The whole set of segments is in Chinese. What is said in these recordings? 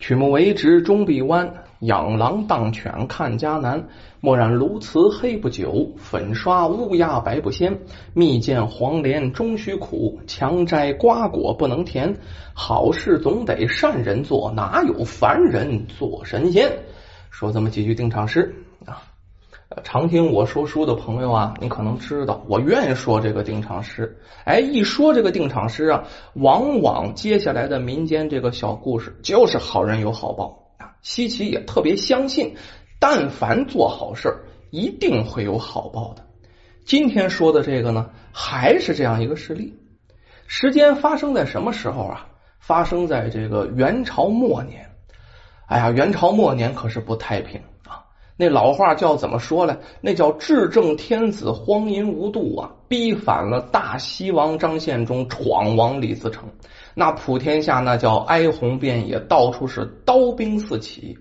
曲目为直终必弯，养狼当犬看家难。墨染鸬鹚黑不久，粉刷乌鸦白不鲜。蜜饯黄连终须苦，强摘瓜果不能甜。好事总得善人做，哪有凡人做神仙？说这么几句定场诗啊。常听我说书的朋友啊，你可能知道，我愿意说这个定场诗。哎，一说这个定场诗啊，往往接下来的民间这个小故事就是好人有好报啊。西岐也特别相信，但凡做好事一定会有好报的。今天说的这个呢，还是这样一个事例。时间发生在什么时候啊？发生在这个元朝末年。哎呀，元朝末年可是不太平。那老话叫怎么说呢？那叫至正天子荒淫无度啊，逼反了大西王张献忠，闯王李自成。那普天下那叫哀鸿遍野，到处是刀兵四起。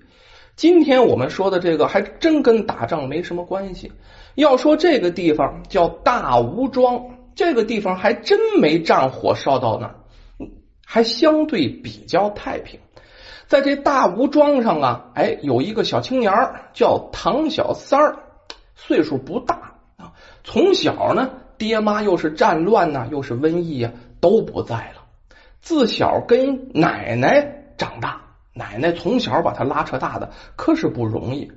今天我们说的这个还真跟打仗没什么关系。要说这个地方叫大吴庄，这个地方还真没战火烧到那，还相对比较太平。在这大吴庄上啊，哎，有一个小青年叫唐小三儿，岁数不大啊。从小呢，爹妈又是战乱呐，又是瘟疫呀，都不在了。自小跟奶奶长大，奶奶从小把他拉扯大的，可是不容易。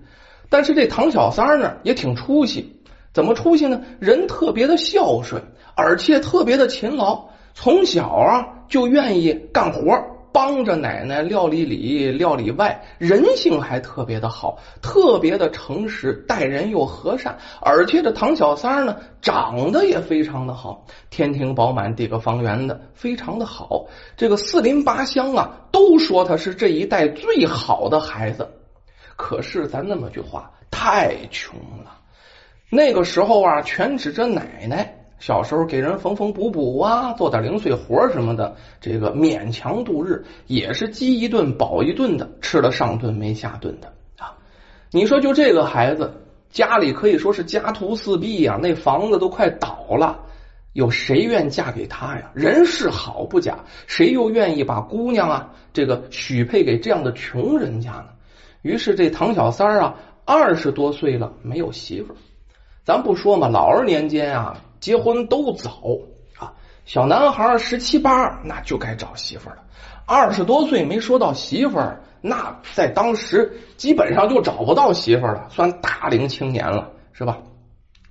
但是这唐小三儿呢，也挺出息。怎么出息呢？人特别的孝顺，而且特别的勤劳，从小啊就愿意干活。帮着奶奶料理里料理外，人性还特别的好，特别的诚实，待人又和善。而且这唐小三呢，长得也非常的好，天庭饱满，地个方圆的，非常的好。这个四邻八乡啊，都说他是这一代最好的孩子。可是咱那么句话，太穷了。那个时候啊，全指着奶奶。小时候给人缝缝补补啊，做点零碎活什么的，这个勉强度日，也是饥一顿饱一顿的，吃了上顿没下顿的啊。你说就这个孩子，家里可以说是家徒四壁呀，那房子都快倒了，有谁愿嫁给他呀？人是好不假，谁又愿意把姑娘啊这个许配给这样的穷人家呢？于是这唐小三啊，二十多岁了没有媳妇儿，咱不说嘛，老二年间啊。结婚都早啊，小男孩十七八那就该找媳妇了。二十多岁没说到媳妇，那在当时基本上就找不到媳妇了，算大龄青年了，是吧？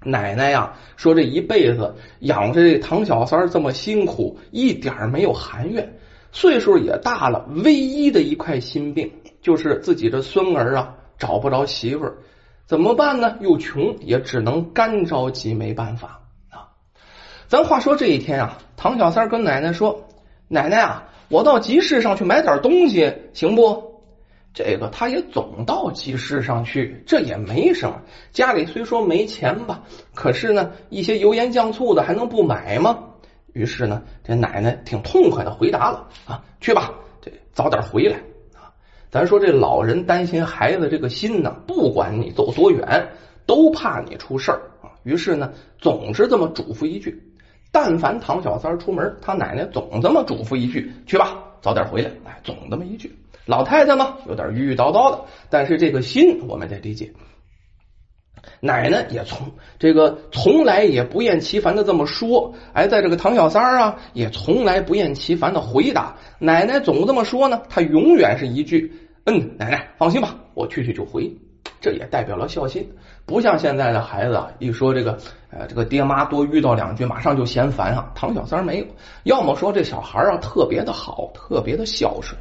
奶奶呀，说这一辈子养着这唐小三这么辛苦，一点没有含怨。岁数也大了，唯一的一块心病就是自己的孙儿啊找不着媳妇，怎么办呢？又穷，也只能干着急，没办法。咱话说这一天啊，唐小三跟奶奶说：“奶奶啊，我到集市上去买点东西，行不？”这个他也总到集市上去，这也没什么。家里虽说没钱吧，可是呢，一些油盐酱醋的还能不买吗？于是呢，这奶奶挺痛快的回答了：“啊，去吧，这早点回来啊。”咱说这老人担心孩子这个心呢，不管你走多远，都怕你出事儿啊。于是呢，总是这么嘱咐一句。但凡唐小三出门，他奶奶总这么嘱咐一句：“去吧，早点回来。”哎，总这么一句。老太太嘛，有点絮絮叨叨的，但是这个心我们得理解。奶奶也从这个从来也不厌其烦的这么说。哎，在这个唐小三啊，也从来不厌其烦的回答。奶奶总这么说呢，他永远是一句：“嗯，奶奶放心吧，我去去就回。”这也代表了孝心。不像现在的孩子啊，一说这个，呃，这个爹妈多遇到两句，马上就嫌烦啊。唐小三没有，要么说这小孩啊特别的好，特别的孝顺。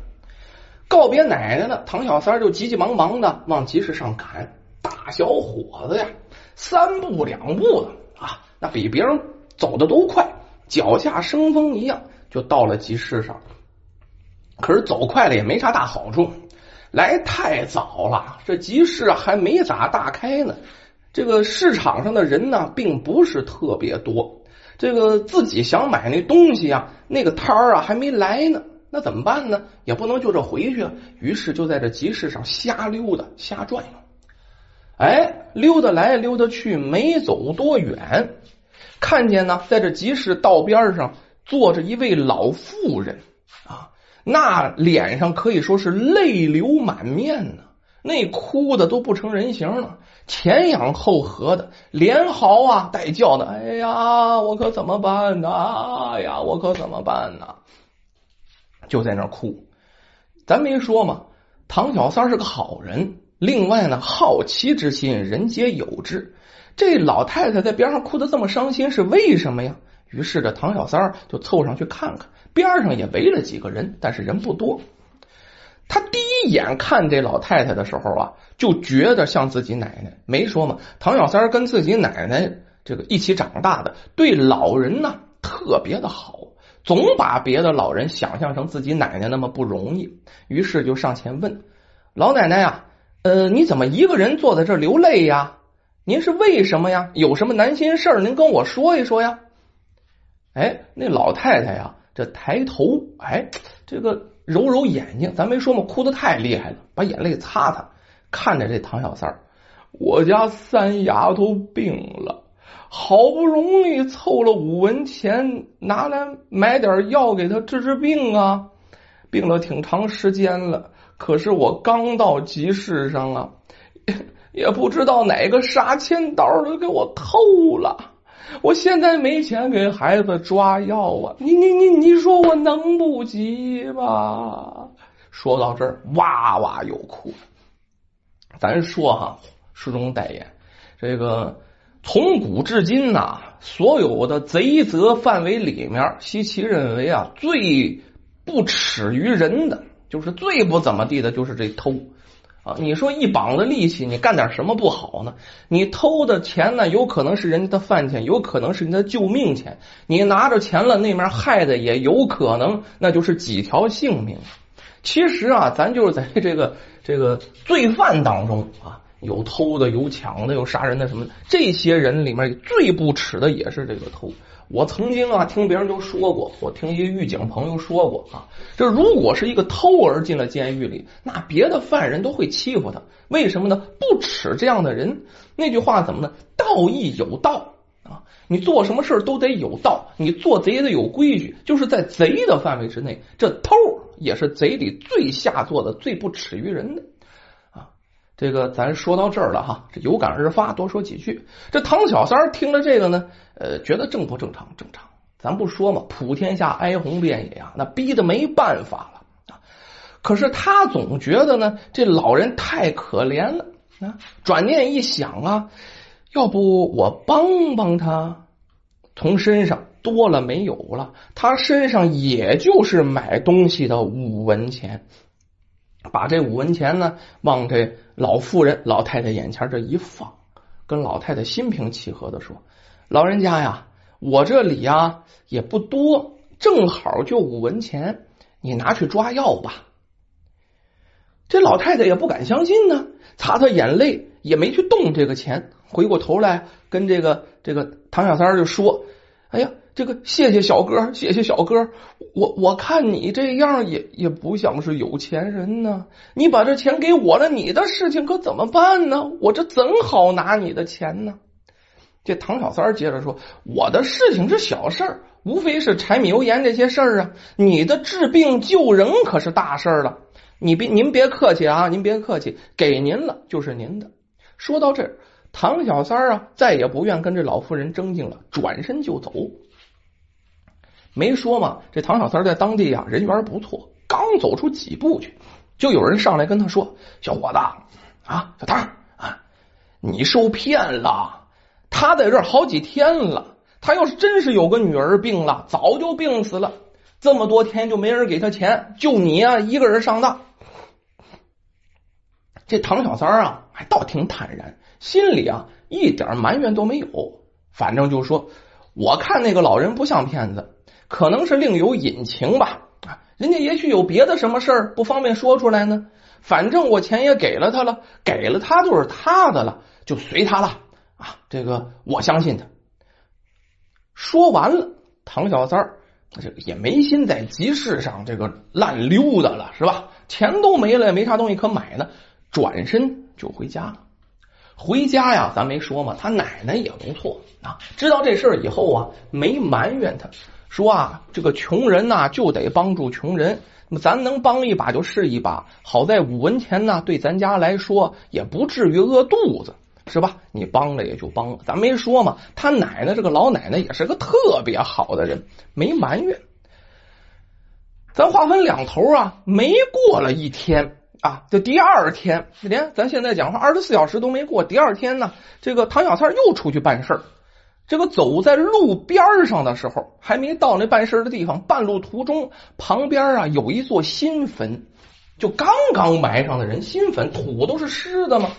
告别奶奶呢，唐小三就急急忙忙的往集市上赶。大小伙子呀，三步两步的啊，那比别人走的都快，脚下生风一样，就到了集市上。可是走快了也没啥大好处。来太早了，这集市还没咋大开呢。这个市场上的人呢，并不是特别多。这个自己想买那东西啊，那个摊儿啊还没来呢。那怎么办呢？也不能就这回去。于是就在这集市上瞎溜达、瞎转悠。哎，溜达来溜达去，没走多远，看见呢，在这集市道边上坐着一位老妇人。那脸上可以说是泪流满面呢，那哭的都不成人形了，前仰后合的，连嚎啊带叫的，哎呀，我可怎么办呢？哎呀，我可怎么办呢？就在那哭。咱没说嘛，唐小三是个好人。另外呢，好奇之心人皆有之。这老太太在边上哭的这么伤心，是为什么呀？于是这唐小三儿就凑上去看看，边上也围了几个人，但是人不多。他第一眼看这老太太的时候啊，就觉得像自己奶奶。没说嘛，唐小三儿跟自己奶奶这个一起长大的，对老人呢特别的好，总把别的老人想象成自己奶奶那么不容易。于是就上前问老奶奶呀：“呃，你怎么一个人坐在这流泪呀？您是为什么呀？有什么难心事儿？您跟我说一说呀。”哎，那老太太呀，这抬头，哎，这个揉揉眼睛，咱没说嘛，哭的太厉害了，把眼泪擦擦，看着这唐小三儿，我家三丫头病了，好不容易凑了五文钱，拿来买点药给她治治病啊，病了挺长时间了，可是我刚到集市上啊，也不知道哪个杀千刀的给我偷了。我现在没钱给孩子抓药啊！你你你你说我能不急吗？说到这儿，哇哇又哭。咱说哈，书中代言，这个从古至今呐，所有的贼责范围里面，西岐认为啊，最不耻于人的，就是最不怎么地的，就是这偷。你说一膀子力气，你干点什么不好呢？你偷的钱呢，有可能是人家的饭钱，有可能是人家救命钱。你拿着钱了，那面害的也有可能，那就是几条性命。其实啊，咱就是在这个这个罪犯当中啊，有偷的，有抢的，有杀人的，什么这些人里面最不耻的也是这个偷。我曾经啊听别人就说过，我听一狱警朋友说过啊，这如果是一个偷儿进了监狱里，那别的犯人都会欺负他，为什么呢？不耻这样的人。那句话怎么呢？道义有道啊，你做什么事都得有道，你做贼得有规矩，就是在贼的范围之内，这偷也是贼里最下作的、最不耻于人的。这个咱说到这儿了哈，这有感而发，多说几句。这唐小三听了这个呢，呃，觉得正不正常？正常。咱不说嘛，普天下哀鸿遍野啊，那逼得没办法了。可是他总觉得呢，这老人太可怜了啊。转念一想啊，要不我帮帮他，从身上多了没有了，他身上也就是买东西的五文钱。把这五文钱呢，往这老妇人、老太太眼前这一放，跟老太太心平气和的说：“老人家呀，我这里呀也不多，正好就五文钱，你拿去抓药吧。”这老太太也不敢相信呢，擦擦眼泪，也没去动这个钱，回过头来跟这个这个唐小三就说：“哎呀。”这个谢谢小哥，谢谢小哥。我我看你这样也也不像是有钱人呢。你把这钱给我了，你的事情可怎么办呢？我这怎好拿你的钱呢？这唐小三接着说：“我的事情是小事儿，无非是柴米油盐这些事儿啊。你的治病救人可是大事儿了。你别您别客气啊，您别客气，给您了就是您的。”说到这，唐小三啊再也不愿跟这老妇人争竞了，转身就走。没说嘛，这唐小三在当地啊人缘不错。刚走出几步去，就有人上来跟他说：“小伙子啊，小唐啊，你受骗了。他在这好几天了。他要是真是有个女儿病了，早就病死了。这么多天就没人给他钱，就你啊一个人上当。”这唐小三啊还倒挺坦然，心里啊一点埋怨都没有。反正就说：“我看那个老人不像骗子。”可能是另有隐情吧，啊，人家也许有别的什么事儿不方便说出来呢。反正我钱也给了他了，给了他就是他的了，就随他了啊。这个我相信他。说完了，唐小三儿这个也没心在集市上这个烂溜达了，是吧？钱都没了，也没啥东西可买呢，转身就回家了。回家呀，咱没说嘛，他奶奶也不错啊，知道这事儿以后啊，没埋怨他。说啊，这个穷人呐，就得帮助穷人。那么咱能帮一把就是一把。好在五文钱呢，对咱家来说也不至于饿肚子，是吧？你帮了也就帮了，咱没说嘛。他奶奶这个老奶奶也是个特别好的人，没埋怨。咱话分两头啊，没过了一天啊，这第二天，连咱现在讲话二十四小时都没过，第二天呢，这个唐小三又出去办事儿。这个走在路边上的时候，还没到那办事的地方，半路途中旁边啊有一座新坟，就刚刚埋上的人，新坟土都是湿的吗？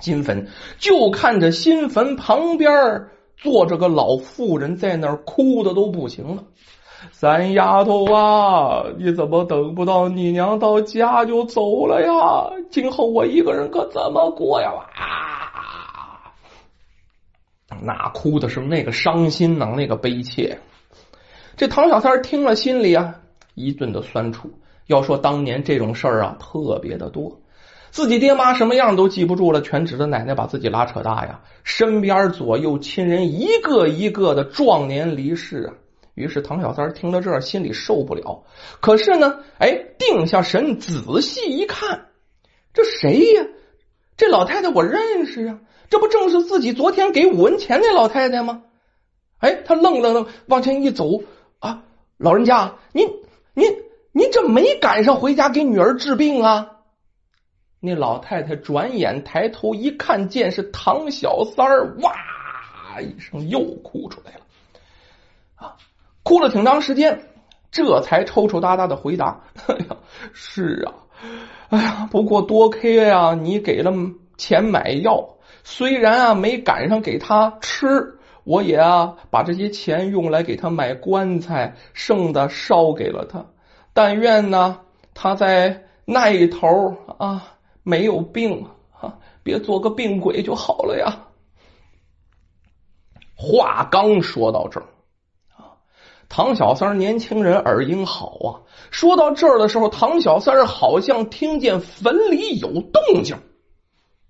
新坟就看着新坟旁边坐着个老妇人，在那儿哭的都不行了。三丫头啊，你怎么等不到你娘到家就走了呀？今后我一个人可怎么过呀？啊！那哭的是那个伤心呐，那个悲切。这唐小三听了，心里啊一顿的酸楚。要说当年这种事儿啊，特别的多，自己爹妈什么样都记不住了，全指着奶奶把自己拉扯大呀。身边左右亲人一个一个的壮年离世啊。于是唐小三听到这，心里受不了。可是呢，哎，定下神，仔细一看，这谁呀？这老太太我认识啊。这不正是自己昨天给五文钱那老太太吗？哎，他愣了愣，往前一走啊，老人家，您您您这没赶上回家给女儿治病啊？那老太太转眼抬头一看，见是唐小三儿，哇一声又哭出来了啊，哭了挺长时间，这才抽抽搭搭的回答：“ 哎呀，是啊，哎呀，不过多亏呀，你给了钱买药。”虽然啊没赶上给他吃，我也啊把这些钱用来给他买棺材，剩的烧给了他。但愿呢他在那一头啊没有病啊，别做个病鬼就好了呀。话刚说到这儿，唐小三年轻人耳音好啊，说到这儿的时候，唐小三好像听见坟里有动静。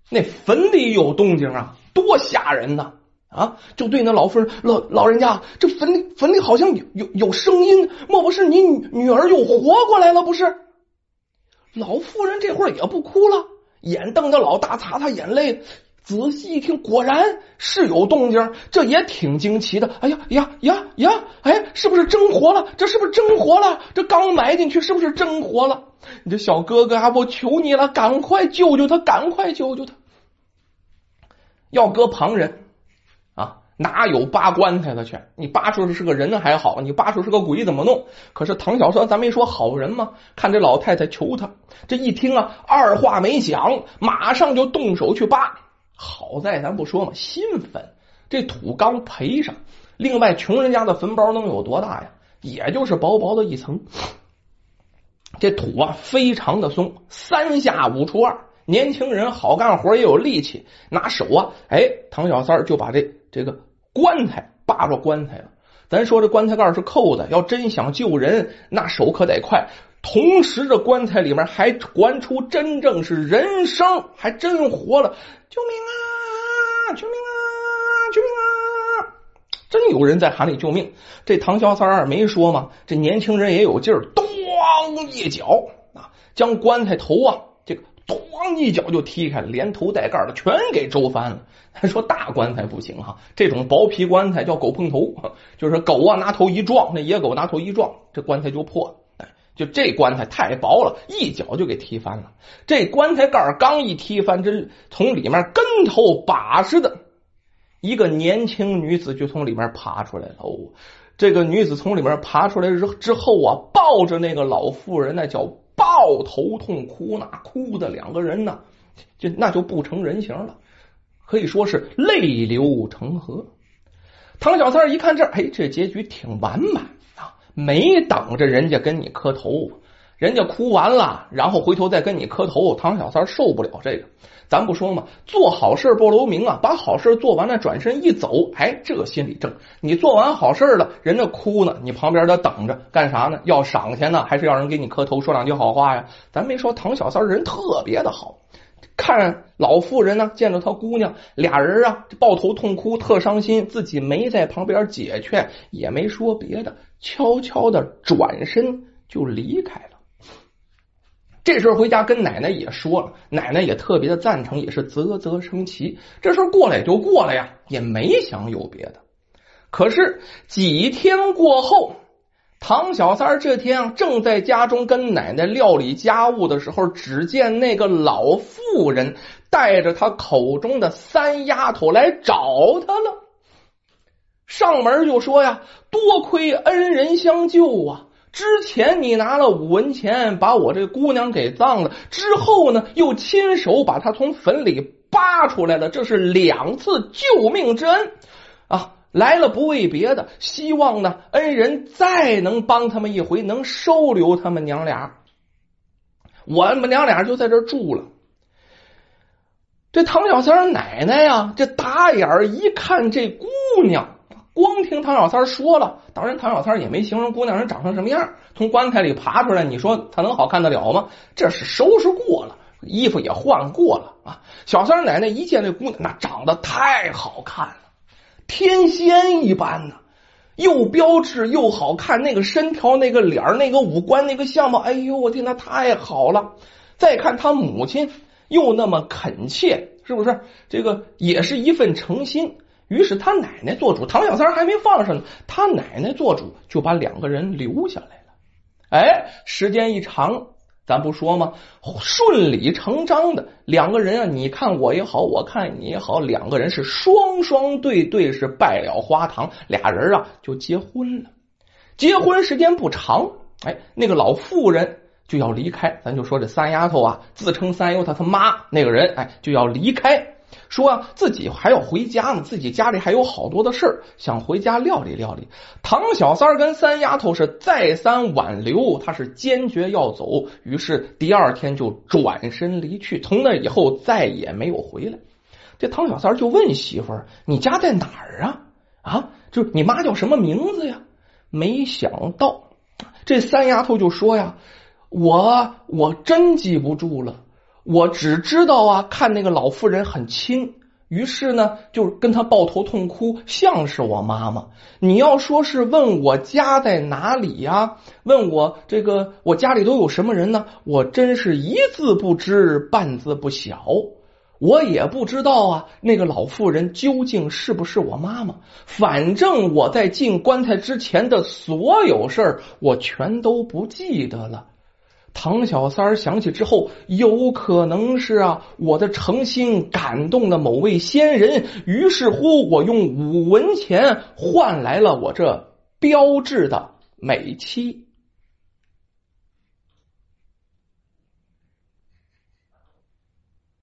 那坟里有动静啊，多吓人呐！啊，就对那老妇人老老人家，这坟里坟里好像有有有声音，莫不是你女儿又活过来了？不是？老妇人这会儿也不哭了，眼瞪得老大，擦擦眼泪，仔细一听，果然是有动静，这也挺惊奇的。哎呀呀呀呀！哎，是不是真活了？这是不是真活了？这刚埋进去，是不是真活了？你这小哥哥啊，我求你了，赶快救救他，赶快救救他！要搁旁人啊，哪有扒棺材的去？你扒出来是个人还好，你扒出是个鬼怎么弄？可是唐小三，咱没说好人吗？看这老太太求他，这一听啊，二话没讲，马上就动手去扒。好在咱不说嘛，新坟这土刚赔上，另外穷人家的坟包能有多大呀？也就是薄薄的一层。这土啊，非常的松，三下五除二。年轻人好干活也有力气，拿手啊，哎，唐小三就把这这个棺材扒着棺材了。咱说这棺材盖是扣的，要真想救人，那手可得快。同时，这棺材里面还传出真正是人声，还真活了！救命啊！救命啊！救命啊！真有人在喊里救命。这唐小三儿没说吗？这年轻人也有劲儿，咚一脚啊，将棺材头啊。这个咣一脚就踢开了，连头带盖的全给周翻了。他说大棺材不行哈，这种薄皮棺材叫狗碰头，就是狗啊拿头一撞，那野狗拿头一撞，这棺材就破了。就这棺材太薄了，一脚就给踢翻了。这棺材盖刚一踢翻，这从里面跟头把似的，一个年轻女子就从里面爬出来了。哦，这个女子从里面爬出来之之后啊，抱着那个老妇人，那叫。抱头痛哭，那哭的两个人呢，就那就不成人形了，可以说是泪流成河。唐小三一看这，哎，这结局挺完满！没等着人家跟你磕头，人家哭完了，然后回头再跟你磕头。唐小三受不了这个。咱不说嘛，做好事不留名啊！把好事做完了，转身一走，哎，这心里正。你做完好事了，人家哭呢，你旁边的等着干啥呢？要赏钱呢，还是要人给你磕头说两句好话呀？咱没说唐小三人特别的好，看老妇人呢，见着他姑娘，俩人啊抱头痛哭，特伤心，自己没在旁边解劝，也没说别的，悄悄的转身就离开了。这时候回家跟奶奶也说了，奶奶也特别的赞成，也是啧啧称奇。这事过了也就过了呀，也没想有别的。可是几天过后，唐小三这天啊，正在家中跟奶奶料理家务的时候，只见那个老妇人带着他口中的三丫头来找他了。上门就说呀：“多亏恩人相救啊！之前你拿了五文钱把我这姑娘给葬了，之后呢，又亲手把她从坟里扒出来了，这是两次救命之恩啊！来了不为别的，希望呢恩人再能帮他们一回，能收留他们娘俩。我们娘俩就在这住了。这唐小三奶奶呀，这打眼一看这姑娘。”光听唐小三说了，当然唐小三也没形容姑娘人长成什么样，从棺材里爬出来，你说她能好看得了吗？这是收拾过了，衣服也换过了啊。小三奶奶一见这姑娘，那长得太好看了，天仙一般呢，又标致又好看，那个身条、那个脸、那个五官、那个相貌，哎呦我天，那太好了。再看他母亲，又那么恳切，是不是？这个也是一份诚心。于是他奶奶做主，唐小三还没放上呢，他奶奶做主就把两个人留下来了。哎，时间一长，咱不说吗？顺理成章的，两个人啊，你看我也好，我看你也好，两个人是双双对对，是拜了花堂，俩人啊就结婚了。结婚时间不长，哎，那个老妇人就要离开，咱就说这三丫头啊，自称三丫头他妈那个人，哎，就要离开。说啊，自己还要回家呢，自己家里还有好多的事儿，想回家料理料理。唐小三儿跟三丫头是再三挽留，他是坚决要走，于是第二天就转身离去，从那以后再也没有回来。这唐小三儿就问媳妇儿：“你家在哪儿啊？啊，就你妈叫什么名字呀？”没想到这三丫头就说呀：“我我真记不住了。”我只知道啊，看那个老妇人很亲，于是呢，就跟他抱头痛哭，像是我妈妈。你要说是问我家在哪里呀？问我这个我家里都有什么人呢？我真是一字不知，半字不晓。我也不知道啊，那个老妇人究竟是不是我妈妈？反正我在进棺材之前的所有事儿，我全都不记得了。唐小三儿想起之后，有可能是啊，我的诚心感动了某位仙人，于是乎，我用五文钱换来了我这标志的美妻。